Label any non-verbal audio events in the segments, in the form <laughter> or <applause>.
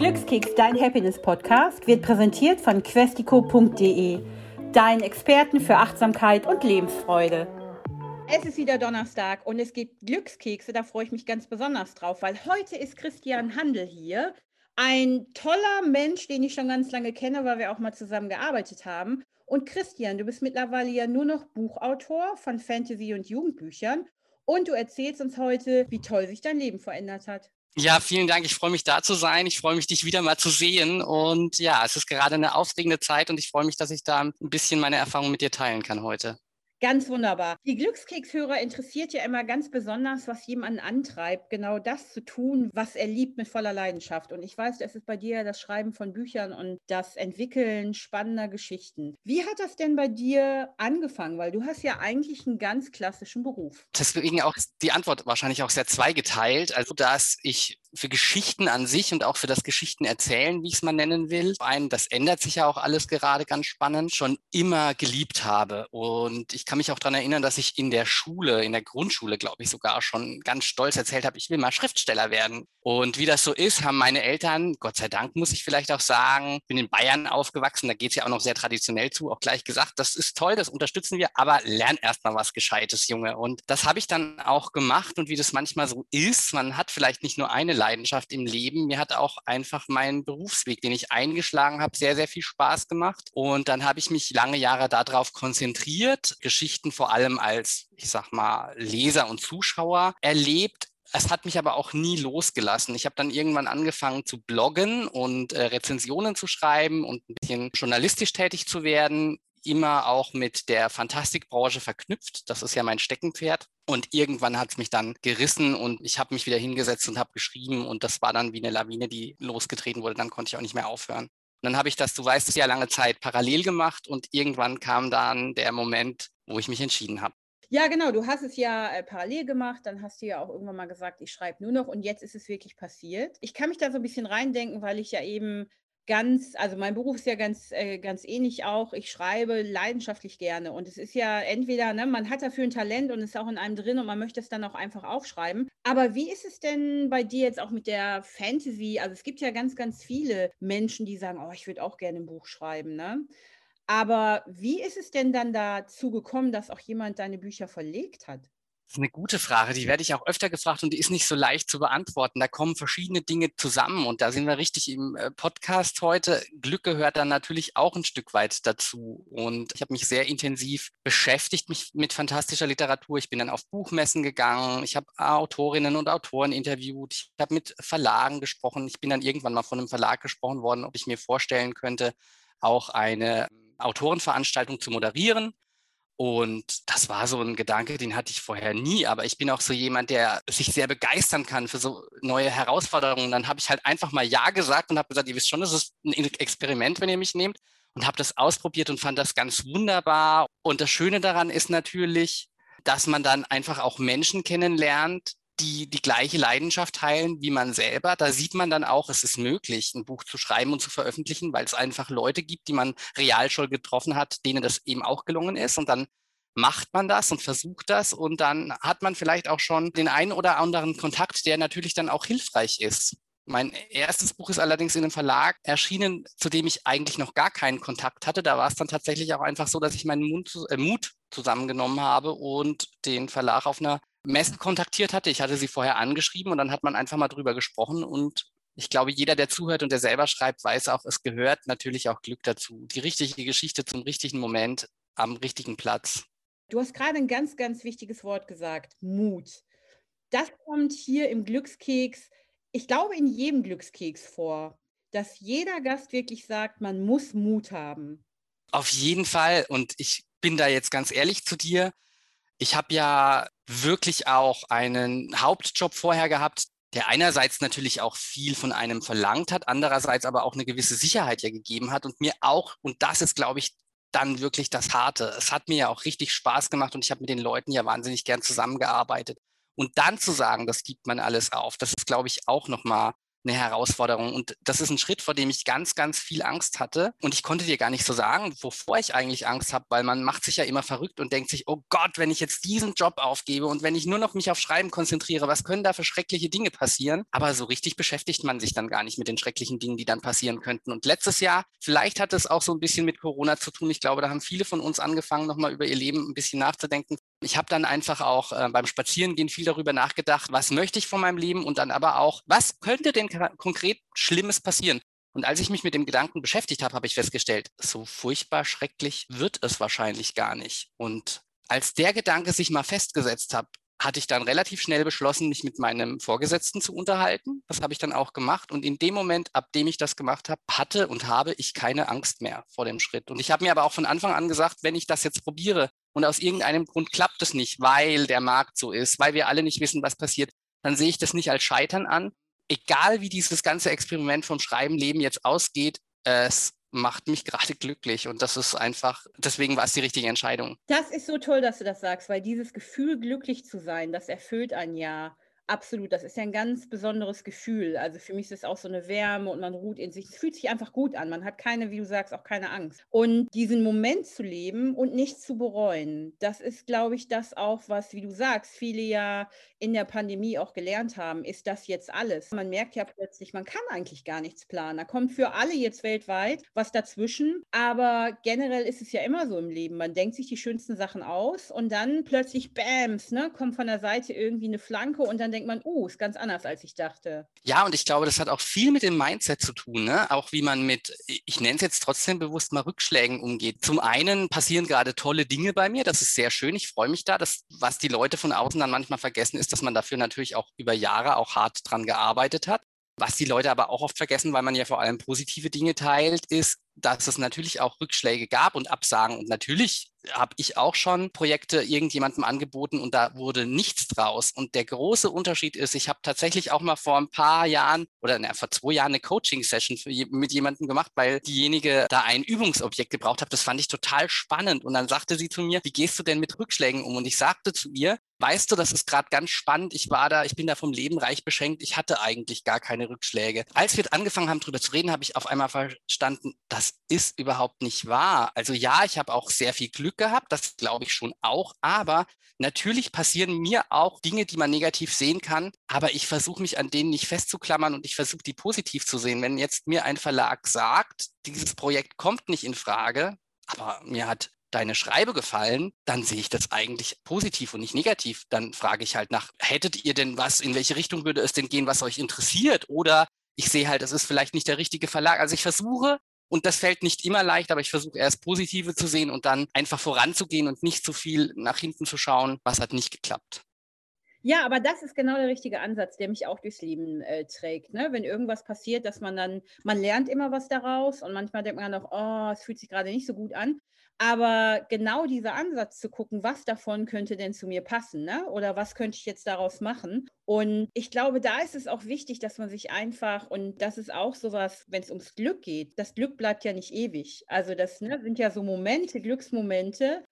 Glückskeks, dein Happiness-Podcast, wird präsentiert von questico.de, deinen Experten für Achtsamkeit und Lebensfreude. Es ist wieder Donnerstag und es gibt Glückskekse, da freue ich mich ganz besonders drauf, weil heute ist Christian Handel hier. Ein toller Mensch, den ich schon ganz lange kenne, weil wir auch mal zusammen gearbeitet haben. Und Christian, du bist mittlerweile ja nur noch Buchautor von Fantasy- und Jugendbüchern. Und du erzählst uns heute, wie toll sich dein Leben verändert hat. Ja, vielen Dank. Ich freue mich da zu sein. Ich freue mich, dich wieder mal zu sehen. Und ja, es ist gerade eine aufregende Zeit und ich freue mich, dass ich da ein bisschen meine Erfahrungen mit dir teilen kann heute. Ganz wunderbar. Die Glückskekshörer interessiert ja immer ganz besonders, was jemanden antreibt, genau das zu tun, was er liebt mit voller Leidenschaft. Und ich weiß, es ist bei dir das Schreiben von Büchern und das Entwickeln spannender Geschichten. Wie hat das denn bei dir angefangen? Weil du hast ja eigentlich einen ganz klassischen Beruf. Deswegen auch die Antwort wahrscheinlich auch sehr zweigeteilt. Also, dass ich für Geschichten an sich und auch für das Geschichtenerzählen, wie ich es mal nennen will, ein, das ändert sich ja auch alles gerade ganz spannend, schon immer geliebt habe. Und ich kann mich auch daran erinnern, dass ich in der Schule, in der Grundschule, glaube ich, sogar schon ganz stolz erzählt habe, ich will mal Schriftsteller werden. Und wie das so ist, haben meine Eltern, Gott sei Dank muss ich vielleicht auch sagen, bin in Bayern aufgewachsen, da geht es ja auch noch sehr traditionell zu, auch gleich gesagt, das ist toll, das unterstützen wir, aber lern erst mal was Gescheites, Junge. Und das habe ich dann auch gemacht und wie das manchmal so ist, man hat vielleicht nicht nur eine Leidenschaft im Leben, mir hat auch einfach mein Berufsweg, den ich eingeschlagen habe, sehr, sehr viel Spaß gemacht. Und dann habe ich mich lange Jahre darauf konzentriert, Geschichten vor allem als, ich sag mal, Leser und Zuschauer erlebt, es hat mich aber auch nie losgelassen. Ich habe dann irgendwann angefangen zu bloggen und äh, Rezensionen zu schreiben und ein bisschen journalistisch tätig zu werden, immer auch mit der Fantastikbranche verknüpft. Das ist ja mein Steckenpferd. Und irgendwann hat es mich dann gerissen und ich habe mich wieder hingesetzt und habe geschrieben und das war dann wie eine Lawine, die losgetreten wurde. Dann konnte ich auch nicht mehr aufhören. Und dann habe ich das, du weißt es ja, lange Zeit parallel gemacht und irgendwann kam dann der Moment, wo ich mich entschieden habe. Ja, genau, du hast es ja äh, parallel gemacht, dann hast du ja auch irgendwann mal gesagt, ich schreibe nur noch und jetzt ist es wirklich passiert. Ich kann mich da so ein bisschen reindenken, weil ich ja eben ganz, also mein Beruf ist ja ganz, äh, ganz ähnlich auch. Ich schreibe leidenschaftlich gerne und es ist ja entweder, ne, man hat dafür ein Talent und ist auch in einem drin und man möchte es dann auch einfach aufschreiben. Aber wie ist es denn bei dir jetzt auch mit der Fantasy? Also es gibt ja ganz, ganz viele Menschen, die sagen, oh, ich würde auch gerne ein Buch schreiben, ne? Aber wie ist es denn dann dazu gekommen, dass auch jemand deine Bücher verlegt hat? Das ist eine gute Frage, die werde ich auch öfter gefragt und die ist nicht so leicht zu beantworten. Da kommen verschiedene Dinge zusammen und da sind wir richtig im äh, Podcast heute. Glück gehört dann natürlich auch ein Stück weit dazu und ich habe mich sehr intensiv beschäftigt mich mit fantastischer Literatur. Ich bin dann auf Buchmessen gegangen, ich habe Autorinnen und Autoren interviewt, ich habe mit Verlagen gesprochen. Ich bin dann irgendwann mal von einem Verlag gesprochen worden, ob ich mir vorstellen könnte, auch eine Autorenveranstaltung zu moderieren. Und das war so ein Gedanke, den hatte ich vorher nie. Aber ich bin auch so jemand, der sich sehr begeistern kann für so neue Herausforderungen. Dann habe ich halt einfach mal Ja gesagt und habe gesagt, ihr wisst schon, das ist ein Experiment, wenn ihr mich nehmt. Und habe das ausprobiert und fand das ganz wunderbar. Und das Schöne daran ist natürlich, dass man dann einfach auch Menschen kennenlernt, die die gleiche Leidenschaft teilen wie man selber. Da sieht man dann auch, es ist möglich, ein Buch zu schreiben und zu veröffentlichen, weil es einfach Leute gibt, die man real schon getroffen hat, denen das eben auch gelungen ist. Und dann macht man das und versucht das und dann hat man vielleicht auch schon den einen oder anderen Kontakt, der natürlich dann auch hilfreich ist. Mein erstes Buch ist allerdings in einem Verlag erschienen, zu dem ich eigentlich noch gar keinen Kontakt hatte. Da war es dann tatsächlich auch einfach so, dass ich meinen Mut, äh, Mut zusammengenommen habe und den Verlag auf einer Messe kontaktiert hatte. Ich hatte sie vorher angeschrieben und dann hat man einfach mal drüber gesprochen und ich glaube, jeder, der zuhört und der selber schreibt, weiß auch, es gehört natürlich auch Glück dazu. Die richtige Geschichte zum richtigen Moment am richtigen Platz. Du hast gerade ein ganz, ganz wichtiges Wort gesagt, Mut. Das kommt hier im Glückskeks, ich glaube, in jedem Glückskeks vor, dass jeder Gast wirklich sagt, man muss Mut haben. Auf jeden Fall. Und ich bin da jetzt ganz ehrlich zu dir. Ich habe ja wirklich auch einen Hauptjob vorher gehabt, der einerseits natürlich auch viel von einem verlangt hat, andererseits aber auch eine gewisse Sicherheit ja gegeben hat und mir auch, und das ist, glaube ich, dann wirklich das Harte. Es hat mir ja auch richtig Spaß gemacht und ich habe mit den Leuten ja wahnsinnig gern zusammengearbeitet. Und dann zu sagen, das gibt man alles auf, das ist, glaube ich, auch nochmal eine Herausforderung. Und das ist ein Schritt, vor dem ich ganz, ganz viel Angst hatte. Und ich konnte dir gar nicht so sagen, wovor ich eigentlich Angst habe, weil man macht sich ja immer verrückt und denkt sich, oh Gott, wenn ich jetzt diesen Job aufgebe und wenn ich nur noch mich auf Schreiben konzentriere, was können da für schreckliche Dinge passieren? Aber so richtig beschäftigt man sich dann gar nicht mit den schrecklichen Dingen, die dann passieren könnten. Und letztes Jahr, vielleicht hat es auch so ein bisschen mit Corona zu tun. Ich glaube, da haben viele von uns angefangen, nochmal über ihr Leben ein bisschen nachzudenken. Ich habe dann einfach auch äh, beim Spazierengehen viel darüber nachgedacht, was möchte ich von meinem Leben und dann aber auch, was könnte denn konkret Schlimmes passieren? Und als ich mich mit dem Gedanken beschäftigt habe, habe ich festgestellt, so furchtbar schrecklich wird es wahrscheinlich gar nicht. Und als der Gedanke sich mal festgesetzt hat, hatte ich dann relativ schnell beschlossen, mich mit meinem Vorgesetzten zu unterhalten. Das habe ich dann auch gemacht. Und in dem Moment, ab dem ich das gemacht habe, hatte und habe ich keine Angst mehr vor dem Schritt. Und ich habe mir aber auch von Anfang an gesagt, wenn ich das jetzt probiere und aus irgendeinem Grund klappt es nicht, weil der Markt so ist, weil wir alle nicht wissen, was passiert, dann sehe ich das nicht als Scheitern an. Egal wie dieses ganze Experiment vom Schreiben Leben jetzt ausgeht, es macht mich gerade glücklich und das ist einfach, deswegen war es die richtige Entscheidung. Das ist so toll, dass du das sagst, weil dieses Gefühl, glücklich zu sein, das erfüllt ein Jahr. Absolut, das ist ja ein ganz besonderes Gefühl. Also für mich ist es auch so eine Wärme und man ruht in sich. Es fühlt sich einfach gut an. Man hat keine, wie du sagst, auch keine Angst. Und diesen Moment zu leben und nicht zu bereuen, das ist, glaube ich, das auch, was, wie du sagst, viele ja in der Pandemie auch gelernt haben. Ist das jetzt alles? Man merkt ja plötzlich, man kann eigentlich gar nichts planen. Da kommt für alle jetzt weltweit was dazwischen. Aber generell ist es ja immer so im Leben. Man denkt sich die schönsten Sachen aus und dann plötzlich, bams, ne, kommt von der Seite irgendwie eine Flanke und dann denkt denkt man, oh, ist ganz anders, als ich dachte. Ja, und ich glaube, das hat auch viel mit dem Mindset zu tun, ne? auch wie man mit, ich nenne es jetzt trotzdem bewusst mal Rückschlägen umgeht. Zum einen passieren gerade tolle Dinge bei mir, das ist sehr schön, ich freue mich da. Das, was die Leute von außen dann manchmal vergessen, ist, dass man dafür natürlich auch über Jahre auch hart dran gearbeitet hat. Was die Leute aber auch oft vergessen, weil man ja vor allem positive Dinge teilt, ist, dass es natürlich auch Rückschläge gab und Absagen. Und natürlich habe ich auch schon Projekte irgendjemandem angeboten und da wurde nichts draus. Und der große Unterschied ist, ich habe tatsächlich auch mal vor ein paar Jahren oder na, vor zwei Jahren eine Coaching-Session mit jemandem gemacht, weil diejenige da ein Übungsobjekt gebraucht hat. Das fand ich total spannend. Und dann sagte sie zu mir, wie gehst du denn mit Rückschlägen um? Und ich sagte zu ihr, weißt du, das ist gerade ganz spannend. Ich war da, ich bin da vom Leben reich beschenkt. Ich hatte eigentlich gar keine Rückschläge. Als wir angefangen haben, darüber zu reden, habe ich auf einmal verstanden, ist überhaupt nicht wahr. Also ja, ich habe auch sehr viel Glück gehabt, das glaube ich schon auch, aber natürlich passieren mir auch Dinge, die man negativ sehen kann, aber ich versuche mich an denen nicht festzuklammern und ich versuche die positiv zu sehen. Wenn jetzt mir ein Verlag sagt, dieses Projekt kommt nicht in Frage, aber mir hat deine Schreibe gefallen, dann sehe ich das eigentlich positiv und nicht negativ. Dann frage ich halt nach, hättet ihr denn was, in welche Richtung würde es denn gehen, was euch interessiert? Oder ich sehe halt, es ist vielleicht nicht der richtige Verlag. Also ich versuche und das fällt nicht immer leicht, aber ich versuche erst Positive zu sehen und dann einfach voranzugehen und nicht zu viel nach hinten zu schauen, was hat nicht geklappt. Ja, aber das ist genau der richtige Ansatz, der mich auch durchs Leben äh, trägt. Ne? Wenn irgendwas passiert, dass man dann, man lernt immer was daraus und manchmal denkt man auch, oh, es fühlt sich gerade nicht so gut an. Aber genau dieser Ansatz zu gucken, was davon könnte denn zu mir passen, ne? oder was könnte ich jetzt daraus machen? Und ich glaube, da ist es auch wichtig, dass man sich einfach, und das ist auch sowas, wenn es ums Glück geht, das Glück bleibt ja nicht ewig. Also das ne, sind ja so Momente, Glücksmomente.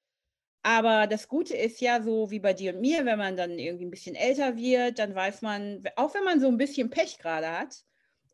Aber das Gute ist ja so wie bei dir und mir, wenn man dann irgendwie ein bisschen älter wird, dann weiß man, auch wenn man so ein bisschen Pech gerade hat,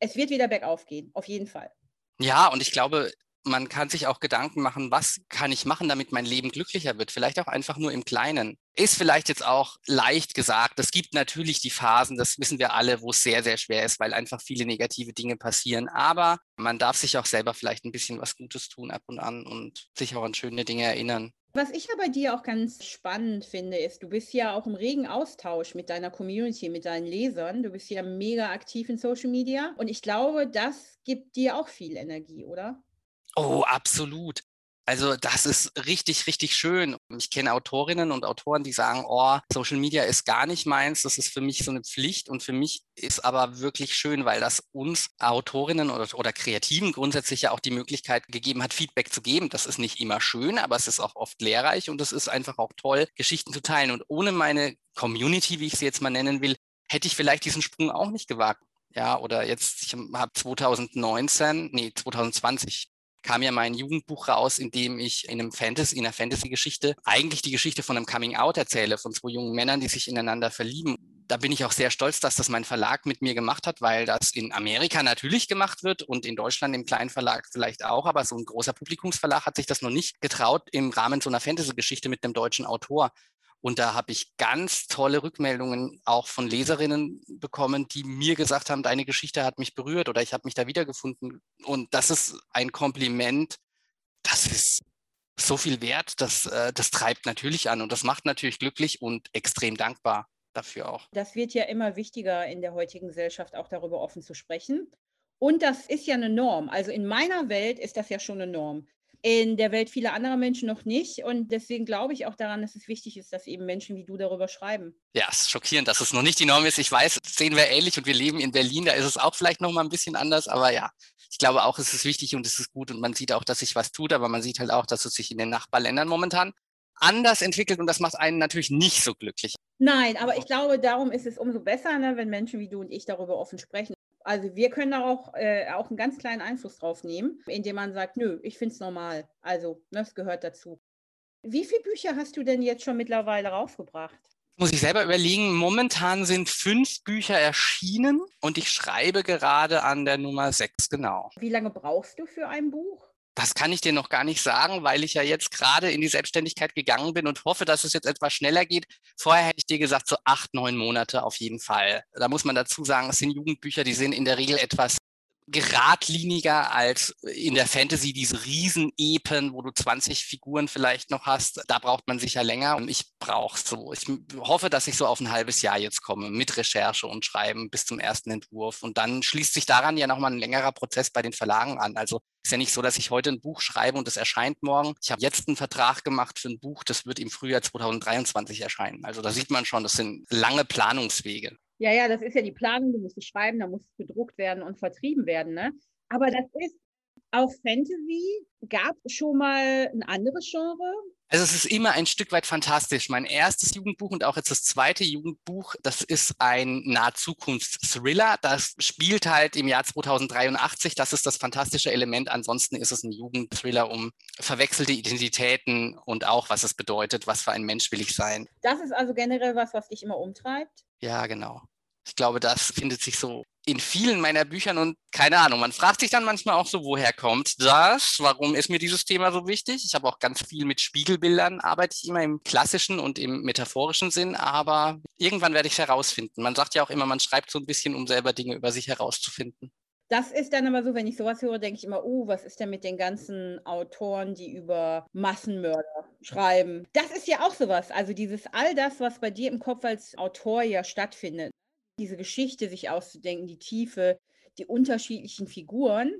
es wird wieder bergauf gehen, auf jeden Fall. Ja, und ich glaube, man kann sich auch Gedanken machen, was kann ich machen, damit mein Leben glücklicher wird? Vielleicht auch einfach nur im Kleinen. Ist vielleicht jetzt auch leicht gesagt. Es gibt natürlich die Phasen, das wissen wir alle, wo es sehr, sehr schwer ist, weil einfach viele negative Dinge passieren. Aber man darf sich auch selber vielleicht ein bisschen was Gutes tun ab und an und sich auch an schöne Dinge erinnern. Was ich ja bei dir auch ganz spannend finde, ist, du bist ja auch im regen Austausch mit deiner Community, mit deinen Lesern. Du bist ja mega aktiv in Social Media. Und ich glaube, das gibt dir auch viel Energie, oder? Oh, absolut. Also das ist richtig, richtig schön. Ich kenne Autorinnen und Autoren, die sagen, oh, Social Media ist gar nicht meins, das ist für mich so eine Pflicht und für mich ist aber wirklich schön, weil das uns Autorinnen oder, oder Kreativen grundsätzlich ja auch die Möglichkeit gegeben hat, Feedback zu geben. Das ist nicht immer schön, aber es ist auch oft lehrreich und es ist einfach auch toll, Geschichten zu teilen. Und ohne meine Community, wie ich sie jetzt mal nennen will, hätte ich vielleicht diesen Sprung auch nicht gewagt. Ja, oder jetzt, ich habe 2019, nee, 2020 kam ja mein Jugendbuch raus, in dem ich in einem Fantasy, in einer Fantasy-Geschichte eigentlich die Geschichte von einem Coming-out erzähle, von zwei jungen Männern, die sich ineinander verlieben. Da bin ich auch sehr stolz, dass das mein Verlag mit mir gemacht hat, weil das in Amerika natürlich gemacht wird und in Deutschland im kleinen Verlag vielleicht auch, aber so ein großer Publikumsverlag hat sich das noch nicht getraut im Rahmen so einer Fantasy-Geschichte mit einem deutschen Autor. Und da habe ich ganz tolle Rückmeldungen auch von Leserinnen bekommen, die mir gesagt haben, deine Geschichte hat mich berührt oder ich habe mich da wiedergefunden. Und das ist ein Kompliment, das ist so viel wert, das, äh, das treibt natürlich an und das macht natürlich glücklich und extrem dankbar dafür auch. Das wird ja immer wichtiger in der heutigen Gesellschaft, auch darüber offen zu sprechen. Und das ist ja eine Norm. Also in meiner Welt ist das ja schon eine Norm in der Welt vieler anderer Menschen noch nicht. Und deswegen glaube ich auch daran, dass es wichtig ist, dass eben Menschen wie du darüber schreiben. Ja, es ist schockierend, dass es noch nicht die Norm ist. Ich weiß, das sehen wir ähnlich und wir leben in Berlin, da ist es auch vielleicht noch mal ein bisschen anders. Aber ja, ich glaube auch, es ist wichtig und es ist gut und man sieht auch, dass sich was tut, aber man sieht halt auch, dass es sich in den Nachbarländern momentan anders entwickelt und das macht einen natürlich nicht so glücklich. Nein, aber ich glaube, darum ist es umso besser, ne, wenn Menschen wie du und ich darüber offen sprechen. Also wir können da auch, äh, auch einen ganz kleinen Einfluss drauf nehmen, indem man sagt, nö, ich finde es normal. Also, ne, das gehört dazu. Wie viele Bücher hast du denn jetzt schon mittlerweile rausgebracht? Muss ich selber überlegen. Momentan sind fünf Bücher erschienen und ich schreibe gerade an der Nummer sechs, genau. Wie lange brauchst du für ein Buch? Das kann ich dir noch gar nicht sagen, weil ich ja jetzt gerade in die Selbstständigkeit gegangen bin und hoffe, dass es jetzt etwas schneller geht. Vorher hätte ich dir gesagt, so acht, neun Monate auf jeden Fall. Da muss man dazu sagen, es sind Jugendbücher, die sind in der Regel etwas geradliniger als in der Fantasy diese Riesen-Epen, wo du 20 Figuren vielleicht noch hast. Da braucht man sicher länger. Und ich brauche so, ich hoffe, dass ich so auf ein halbes Jahr jetzt komme mit Recherche und Schreiben bis zum ersten Entwurf. Und dann schließt sich daran ja nochmal ein längerer Prozess bei den Verlagen an. Also ist ja nicht so, dass ich heute ein Buch schreibe und es erscheint morgen. Ich habe jetzt einen Vertrag gemacht für ein Buch, das wird im Frühjahr 2023 erscheinen. Also da sieht man schon, das sind lange Planungswege. Ja, ja, das ist ja die Planung, du musst es schreiben, da muss es gedruckt werden und vertrieben werden. Ne? Aber das ist auch Fantasy. Gab schon mal ein anderes Genre? Also es ist immer ein Stück weit fantastisch. Mein erstes Jugendbuch und auch jetzt das zweite Jugendbuch, das ist ein Nahzukunftsthriller. Das spielt halt im Jahr 2083. Das ist das fantastische Element. Ansonsten ist es ein Jugendthriller um verwechselte Identitäten und auch, was es bedeutet, was für ein Mensch will ich sein. Das ist also generell was, was dich immer umtreibt? Ja, genau. Ich glaube, das findet sich so in vielen meiner Büchern und keine Ahnung, man fragt sich dann manchmal auch so, woher kommt das? Warum ist mir dieses Thema so wichtig? Ich habe auch ganz viel mit Spiegelbildern, arbeite ich immer im klassischen und im metaphorischen Sinn, aber irgendwann werde ich es herausfinden. Man sagt ja auch immer, man schreibt so ein bisschen, um selber Dinge über sich herauszufinden. Das ist dann aber so, wenn ich sowas höre, denke ich immer, oh, was ist denn mit den ganzen Autoren, die über Massenmörder schreiben? Das ist ja auch sowas. Also dieses all das, was bei dir im Kopf als Autor ja stattfindet. Diese Geschichte sich auszudenken, die Tiefe, die unterschiedlichen Figuren,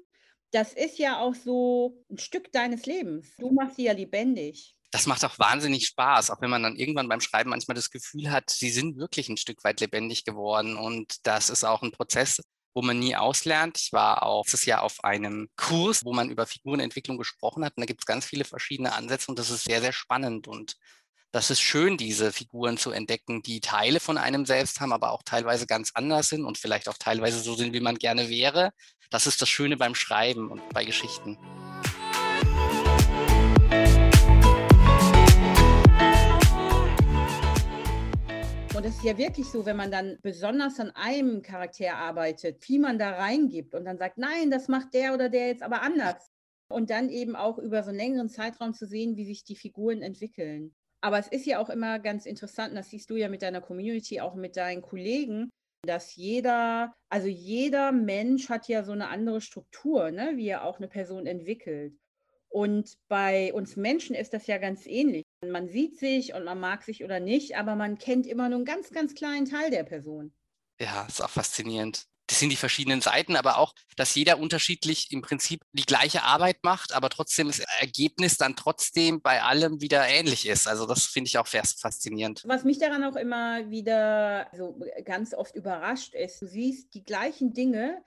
das ist ja auch so ein Stück deines Lebens. Du machst sie ja lebendig das macht auch wahnsinnig Spaß, auch wenn man dann irgendwann beim Schreiben manchmal das Gefühl hat, sie sind wirklich ein Stück weit lebendig geworden. Und das ist auch ein Prozess, wo man nie auslernt. Ich war auch dieses Jahr auf einem Kurs, wo man über Figurenentwicklung gesprochen hat. Und da gibt es ganz viele verschiedene Ansätze und das ist sehr, sehr spannend. Und das ist schön, diese Figuren zu entdecken, die Teile von einem selbst haben, aber auch teilweise ganz anders sind und vielleicht auch teilweise so sind, wie man gerne wäre. Das ist das Schöne beim Schreiben und bei Geschichten. Und es ist ja wirklich so, wenn man dann besonders an einem Charakter arbeitet, wie man da reingibt und dann sagt, nein, das macht der oder der jetzt aber anders. Und dann eben auch über so einen längeren Zeitraum zu sehen, wie sich die Figuren entwickeln. Aber es ist ja auch immer ganz interessant, das siehst du ja mit deiner Community, auch mit deinen Kollegen, dass jeder, also jeder Mensch hat ja so eine andere Struktur, ne, wie er auch eine Person entwickelt. Und bei uns Menschen ist das ja ganz ähnlich. Man sieht sich und man mag sich oder nicht, aber man kennt immer nur einen ganz, ganz kleinen Teil der Person. Ja, ist auch faszinierend. Das sind die verschiedenen Seiten, aber auch, dass jeder unterschiedlich im Prinzip die gleiche Arbeit macht, aber trotzdem das Ergebnis dann trotzdem bei allem wieder ähnlich ist. Also das finde ich auch faszinierend. Was mich daran auch immer wieder so ganz oft überrascht ist, du siehst die gleichen Dinge,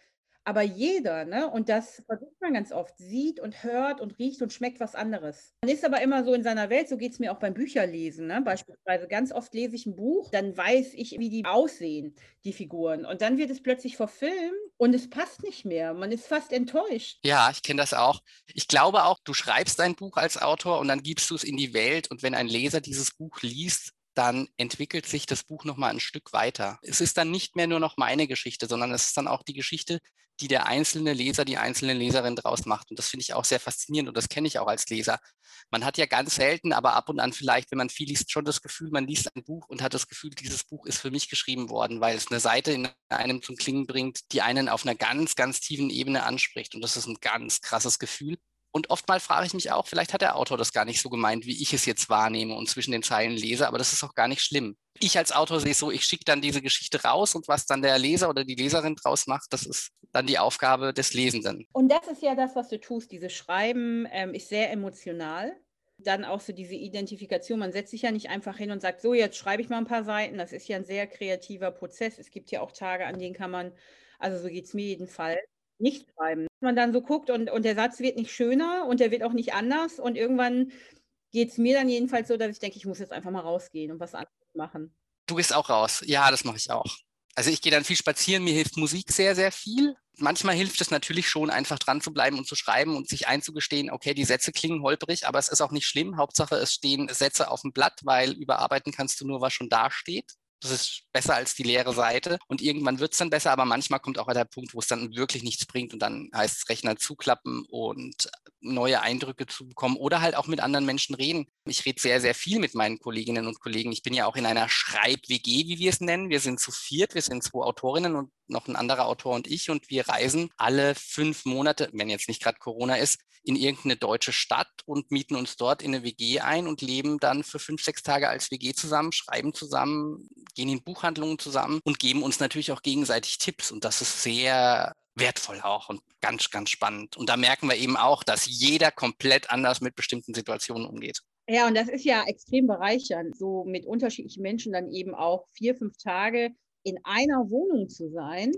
aber jeder, ne, und das versucht man ganz oft, sieht und hört und riecht und schmeckt was anderes. Man ist aber immer so in seiner Welt, so geht es mir auch beim Bücherlesen. Ne? Beispielsweise ganz oft lese ich ein Buch, dann weiß ich, wie die aussehen, die Figuren. Und dann wird es plötzlich verfilmt und es passt nicht mehr. Man ist fast enttäuscht. Ja, ich kenne das auch. Ich glaube auch, du schreibst ein Buch als Autor und dann gibst du es in die Welt. Und wenn ein Leser dieses Buch liest, dann entwickelt sich das Buch nochmal ein Stück weiter. Es ist dann nicht mehr nur noch meine Geschichte, sondern es ist dann auch die Geschichte, die der einzelne Leser, die einzelne Leserin draus macht. Und das finde ich auch sehr faszinierend und das kenne ich auch als Leser. Man hat ja ganz selten, aber ab und an vielleicht, wenn man viel liest, schon das Gefühl, man liest ein Buch und hat das Gefühl, dieses Buch ist für mich geschrieben worden, weil es eine Seite in einem zum Klingen bringt, die einen auf einer ganz, ganz tiefen Ebene anspricht. Und das ist ein ganz krasses Gefühl. Und oftmals frage ich mich auch, vielleicht hat der Autor das gar nicht so gemeint, wie ich es jetzt wahrnehme und zwischen den Zeilen lese, aber das ist auch gar nicht schlimm. Ich als Autor sehe es so, ich schicke dann diese Geschichte raus und was dann der Leser oder die Leserin draus macht, das ist dann die Aufgabe des Lesenden. Und das ist ja das, was du tust. Dieses Schreiben ähm, ist sehr emotional. Dann auch so diese Identifikation. Man setzt sich ja nicht einfach hin und sagt, so, jetzt schreibe ich mal ein paar Seiten. Das ist ja ein sehr kreativer Prozess. Es gibt ja auch Tage, an denen kann man, also so geht es mir jedenfalls, nicht schreiben. Man dann so guckt und, und der Satz wird nicht schöner und der wird auch nicht anders und irgendwann geht es mir dann jedenfalls so, dass ich denke, ich muss jetzt einfach mal rausgehen und was anderes machen. Du gehst auch raus. Ja, das mache ich auch. Also ich gehe dann viel spazieren, mir hilft Musik sehr, sehr viel. Manchmal hilft es natürlich schon, einfach dran zu bleiben und zu schreiben und sich einzugestehen, okay, die Sätze klingen holprig, aber es ist auch nicht schlimm. Hauptsache, es stehen Sätze auf dem Blatt, weil überarbeiten kannst du nur, was schon da steht. Das ist besser als die leere Seite. Und irgendwann wird es dann besser, aber manchmal kommt auch der Punkt, wo es dann wirklich nichts bringt und dann heißt es Rechner zuklappen und neue Eindrücke zu bekommen oder halt auch mit anderen Menschen reden. Ich rede sehr, sehr viel mit meinen Kolleginnen und Kollegen. Ich bin ja auch in einer Schreib-WG, wie wir es nennen. Wir sind zu viert, wir sind zwei Autorinnen und noch ein anderer Autor und ich und wir reisen alle fünf Monate, wenn jetzt nicht gerade Corona ist, in irgendeine deutsche Stadt und mieten uns dort in eine WG ein und leben dann für fünf, sechs Tage als WG zusammen, schreiben zusammen, gehen in Buchhandlungen zusammen und geben uns natürlich auch gegenseitig Tipps. Und das ist sehr wertvoll auch und ganz, ganz spannend. Und da merken wir eben auch, dass jeder komplett anders mit bestimmten Situationen umgeht. Ja, und das ist ja extrem bereichernd, so mit unterschiedlichen Menschen dann eben auch vier, fünf Tage in einer Wohnung zu sein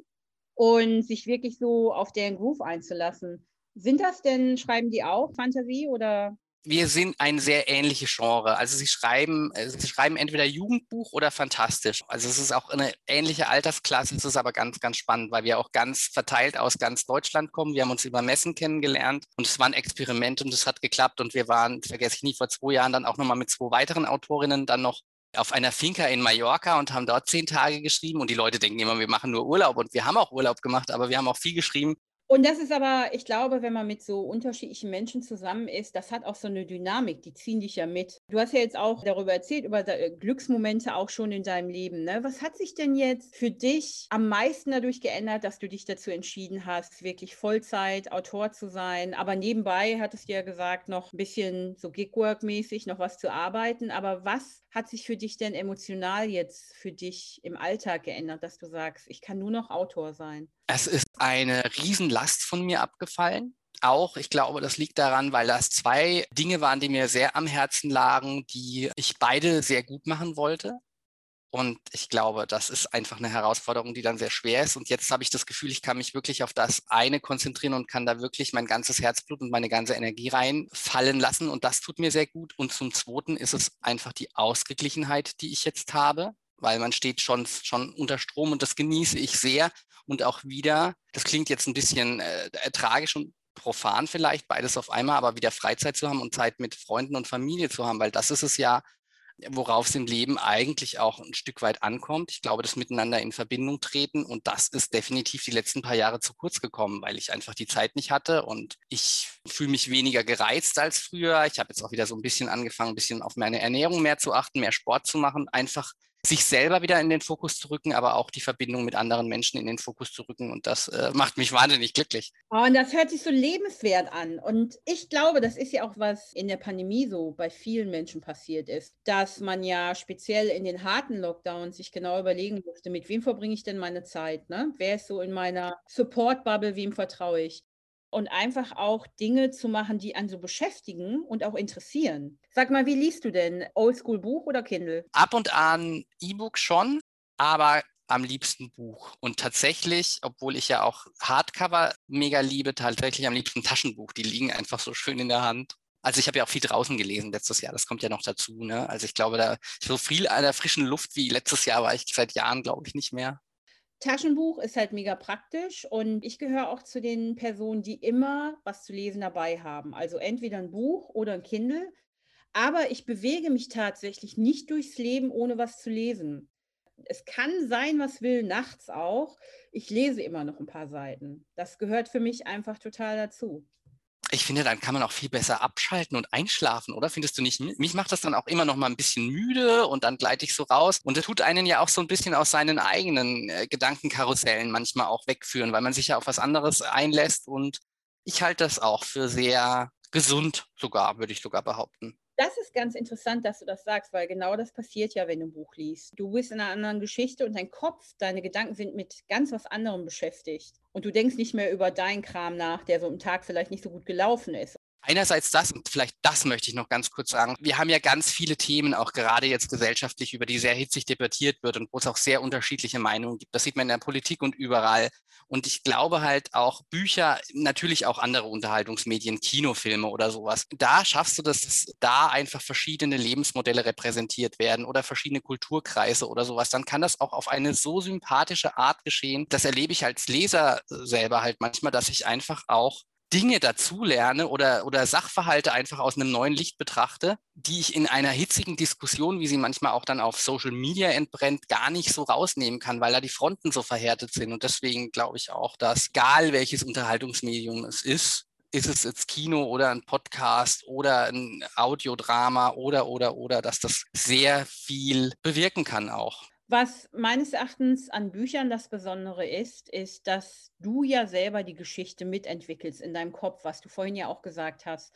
und sich wirklich so auf deren Groove einzulassen. Sind das denn, schreiben die auch Fantasie oder? Wir sind ein sehr ähnliches Genre. Also sie schreiben, äh, sie schreiben entweder Jugendbuch oder fantastisch. Also es ist auch eine ähnliche Altersklasse. Es ist aber ganz, ganz spannend, weil wir auch ganz verteilt aus ganz Deutschland kommen. Wir haben uns über Messen kennengelernt und es war ein Experiment und es hat geklappt. Und wir waren, vergesse ich nie, vor zwei Jahren dann auch nochmal mit zwei weiteren Autorinnen dann noch auf einer Finca in Mallorca und haben dort zehn Tage geschrieben. Und die Leute denken immer, wir machen nur Urlaub. Und wir haben auch Urlaub gemacht, aber wir haben auch viel geschrieben. Und das ist aber, ich glaube, wenn man mit so unterschiedlichen Menschen zusammen ist, das hat auch so eine Dynamik, die ziehen dich ja mit. Du hast ja jetzt auch darüber erzählt, über Glücksmomente auch schon in deinem Leben. Ne? Was hat sich denn jetzt für dich am meisten dadurch geändert, dass du dich dazu entschieden hast, wirklich Vollzeit Autor zu sein? Aber nebenbei hattest du ja gesagt, noch ein bisschen so Gigwork-mäßig noch was zu arbeiten. Aber was hat sich für dich denn emotional jetzt für dich im Alltag geändert, dass du sagst, ich kann nur noch Autor sein? Es ist eine Riesenlast von mir abgefallen. Auch, ich glaube, das liegt daran, weil das zwei Dinge waren, die mir sehr am Herzen lagen, die ich beide sehr gut machen wollte. Und ich glaube, das ist einfach eine Herausforderung, die dann sehr schwer ist. Und jetzt habe ich das Gefühl, ich kann mich wirklich auf das eine konzentrieren und kann da wirklich mein ganzes Herzblut und meine ganze Energie reinfallen lassen. Und das tut mir sehr gut. Und zum Zweiten ist es einfach die Ausgeglichenheit, die ich jetzt habe, weil man steht schon, schon unter Strom und das genieße ich sehr. Und auch wieder, das klingt jetzt ein bisschen äh, tragisch und profan vielleicht, beides auf einmal, aber wieder Freizeit zu haben und Zeit mit Freunden und Familie zu haben, weil das ist es ja, worauf es im Leben eigentlich auch ein Stück weit ankommt. Ich glaube, das Miteinander in Verbindung treten und das ist definitiv die letzten paar Jahre zu kurz gekommen, weil ich einfach die Zeit nicht hatte und ich fühle mich weniger gereizt als früher. Ich habe jetzt auch wieder so ein bisschen angefangen, ein bisschen auf meine Ernährung mehr zu achten, mehr Sport zu machen, einfach sich selber wieder in den Fokus zu rücken, aber auch die Verbindung mit anderen Menschen in den Fokus zu rücken. Und das äh, macht mich <laughs> wahnsinnig glücklich. Oh, und das hört sich so lebenswert an. Und ich glaube, das ist ja auch was in der Pandemie so bei vielen Menschen passiert ist, dass man ja speziell in den harten Lockdowns sich genau überlegen musste, mit wem verbringe ich denn meine Zeit? Ne? Wer ist so in meiner Support-Bubble, wem vertraue ich? Und einfach auch Dinge zu machen, die einen so beschäftigen und auch interessieren. Sag mal, wie liest du denn? Oldschool Buch oder Kindle? Ab und an E-Book schon, aber am liebsten Buch. Und tatsächlich, obwohl ich ja auch Hardcover mega liebe, tatsächlich am liebsten Taschenbuch. Die liegen einfach so schön in der Hand. Also ich habe ja auch viel draußen gelesen letztes Jahr, das kommt ja noch dazu. Ne? Also ich glaube, da so viel an der frischen Luft wie letztes Jahr war ich seit Jahren, glaube ich, nicht mehr. Taschenbuch ist halt mega praktisch und ich gehöre auch zu den Personen, die immer was zu lesen dabei haben. Also entweder ein Buch oder ein Kindle. Aber ich bewege mich tatsächlich nicht durchs Leben, ohne was zu lesen. Es kann sein, was will, nachts auch. Ich lese immer noch ein paar Seiten. Das gehört für mich einfach total dazu ich finde, dann kann man auch viel besser abschalten und einschlafen, oder? Findest du nicht? Mich macht das dann auch immer noch mal ein bisschen müde und dann gleite ich so raus. Und das tut einen ja auch so ein bisschen aus seinen eigenen äh, Gedankenkarussellen manchmal auch wegführen, weil man sich ja auf was anderes einlässt. Und ich halte das auch für sehr gesund sogar, würde ich sogar behaupten. Das ist ganz interessant, dass du das sagst, weil genau das passiert ja, wenn du ein Buch liest. Du bist in einer anderen Geschichte und dein Kopf, deine Gedanken sind mit ganz was anderem beschäftigt. Und du denkst nicht mehr über deinen Kram nach, der so im Tag vielleicht nicht so gut gelaufen ist. Einerseits das, und vielleicht das möchte ich noch ganz kurz sagen. Wir haben ja ganz viele Themen, auch gerade jetzt gesellschaftlich, über die sehr hitzig debattiert wird und wo es auch sehr unterschiedliche Meinungen gibt. Das sieht man in der Politik und überall. Und ich glaube halt auch Bücher, natürlich auch andere Unterhaltungsmedien, Kinofilme oder sowas. Da schaffst du, dass da einfach verschiedene Lebensmodelle repräsentiert werden oder verschiedene Kulturkreise oder sowas. Dann kann das auch auf eine so sympathische Art geschehen. Das erlebe ich als Leser selber halt manchmal, dass ich einfach auch Dinge dazulerne oder, oder Sachverhalte einfach aus einem neuen Licht betrachte, die ich in einer hitzigen Diskussion, wie sie manchmal auch dann auf Social Media entbrennt, gar nicht so rausnehmen kann, weil da die Fronten so verhärtet sind. Und deswegen glaube ich auch, dass egal welches Unterhaltungsmedium es ist, ist es jetzt Kino oder ein Podcast oder ein Audiodrama oder, oder, oder, dass das sehr viel bewirken kann auch. Was meines Erachtens an Büchern das Besondere ist, ist, dass du ja selber die Geschichte mitentwickelst in deinem Kopf, was du vorhin ja auch gesagt hast.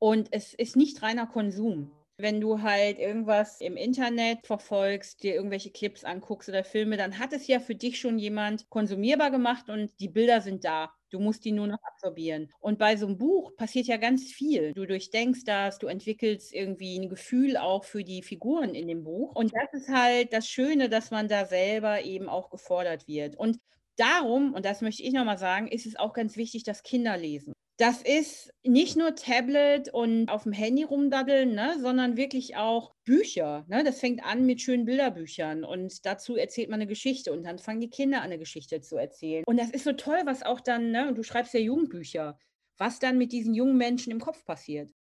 Und es ist nicht reiner Konsum. Wenn du halt irgendwas im Internet verfolgst, dir irgendwelche Clips anguckst oder Filme, dann hat es ja für dich schon jemand konsumierbar gemacht und die Bilder sind da. Du musst die nur noch absorbieren. Und bei so einem Buch passiert ja ganz viel. Du durchdenkst das, du entwickelst irgendwie ein Gefühl auch für die Figuren in dem Buch. Und das ist halt das Schöne, dass man da selber eben auch gefordert wird. Und darum, und das möchte ich nochmal sagen, ist es auch ganz wichtig, dass Kinder lesen. Das ist nicht nur Tablet und auf dem Handy rumdaddeln, ne, sondern wirklich auch Bücher. Ne? Das fängt an mit schönen Bilderbüchern und dazu erzählt man eine Geschichte und dann fangen die Kinder an, eine Geschichte zu erzählen. Und das ist so toll, was auch dann, ne, du schreibst ja Jugendbücher, was dann mit diesen jungen Menschen im Kopf passiert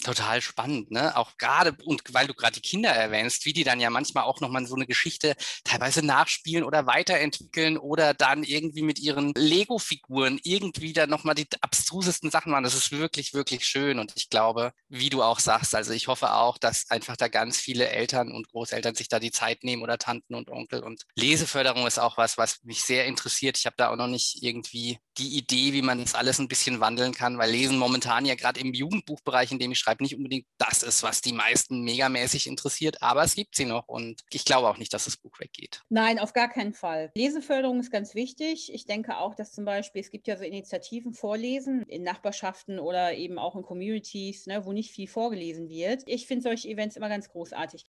total spannend, ne? Auch gerade, und weil du gerade die Kinder erwähnst, wie die dann ja manchmal auch nochmal so eine Geschichte teilweise nachspielen oder weiterentwickeln oder dann irgendwie mit ihren Lego-Figuren irgendwie dann nochmal die abstrusesten Sachen machen. Das ist wirklich, wirklich schön. Und ich glaube, wie du auch sagst, also ich hoffe auch, dass einfach da ganz viele Eltern und Großeltern sich da die Zeit nehmen oder Tanten und Onkel. Und Leseförderung ist auch was, was mich sehr interessiert. Ich habe da auch noch nicht irgendwie die Idee, wie man das alles ein bisschen wandeln kann, weil Lesen momentan ja gerade im Jugendbuchbereich, in dem ich schreibe, nicht unbedingt das ist, was die meisten megamäßig interessiert, aber es gibt sie noch und ich glaube auch nicht, dass das Buch weggeht. Nein, auf gar keinen Fall. Leseförderung ist ganz wichtig. Ich denke auch, dass zum Beispiel, es gibt ja so Initiativen, Vorlesen in Nachbarschaften oder eben auch in Communities, ne, wo nicht viel vorgelesen wird. Ich finde solche Events immer ganz großartig.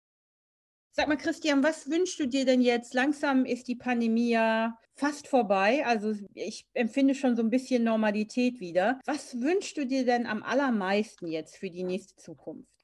Sag mal, Christian, was wünschst du dir denn jetzt? Langsam ist die Pandemie ja fast vorbei. Also ich empfinde schon so ein bisschen Normalität wieder. Was wünschst du dir denn am allermeisten jetzt für die nächste Zukunft?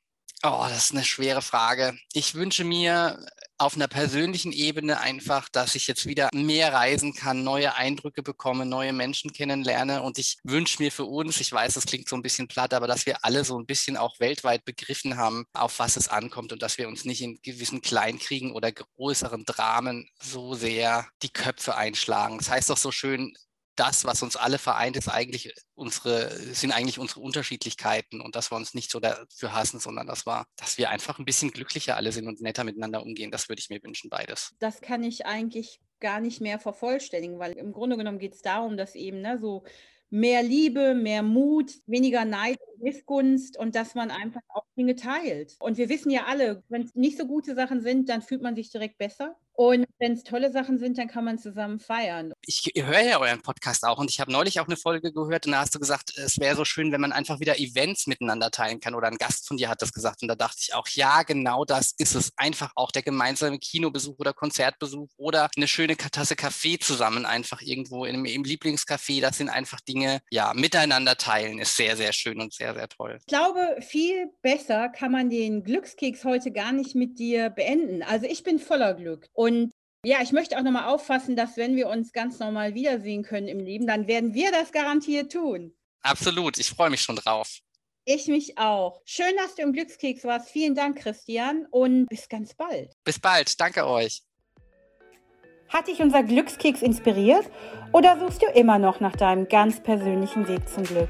Oh, das ist eine schwere Frage. Ich wünsche mir auf einer persönlichen Ebene einfach, dass ich jetzt wieder mehr reisen kann, neue Eindrücke bekomme, neue Menschen kennenlerne. Und ich wünsche mir für uns, ich weiß, das klingt so ein bisschen platt, aber dass wir alle so ein bisschen auch weltweit begriffen haben, auf was es ankommt und dass wir uns nicht in gewissen Kleinkriegen oder größeren Dramen so sehr die Köpfe einschlagen. Das heißt doch so schön, das, was uns alle vereint, ist eigentlich unsere, sind eigentlich unsere Unterschiedlichkeiten und dass wir uns nicht so dafür hassen, sondern das war, dass wir einfach ein bisschen glücklicher alle sind und netter miteinander umgehen. Das würde ich mir wünschen, beides. Das kann ich eigentlich gar nicht mehr vervollständigen, weil im Grunde genommen geht es darum, dass eben ne, so mehr Liebe, mehr Mut, weniger Neid und Missgunst und dass man einfach auch Dinge teilt. Und wir wissen ja alle, wenn es nicht so gute Sachen sind, dann fühlt man sich direkt besser. Und wenn es tolle Sachen sind, dann kann man zusammen feiern. Ich höre ja euren Podcast auch und ich habe neulich auch eine Folge gehört und da hast du gesagt, es wäre so schön, wenn man einfach wieder Events miteinander teilen kann oder ein Gast von dir hat das gesagt und da dachte ich auch, ja, genau das ist es. Einfach auch der gemeinsame Kinobesuch oder Konzertbesuch oder eine schöne Tasse Kaffee zusammen einfach irgendwo in, im Lieblingscafé. Das sind einfach Dinge, ja, miteinander teilen ist sehr, sehr schön und sehr, sehr toll. Ich glaube, viel besser kann man den Glückskeks heute gar nicht mit dir beenden. Also ich bin voller Glück und ja, ich möchte auch nochmal auffassen, dass wenn wir uns ganz normal wiedersehen können im Leben, dann werden wir das garantiert tun. Absolut, ich freue mich schon drauf. Ich mich auch. Schön, dass du im Glückskeks warst. Vielen Dank, Christian, und bis ganz bald. Bis bald, danke euch. Hat dich unser Glückskeks inspiriert oder suchst du immer noch nach deinem ganz persönlichen Weg zum Glück?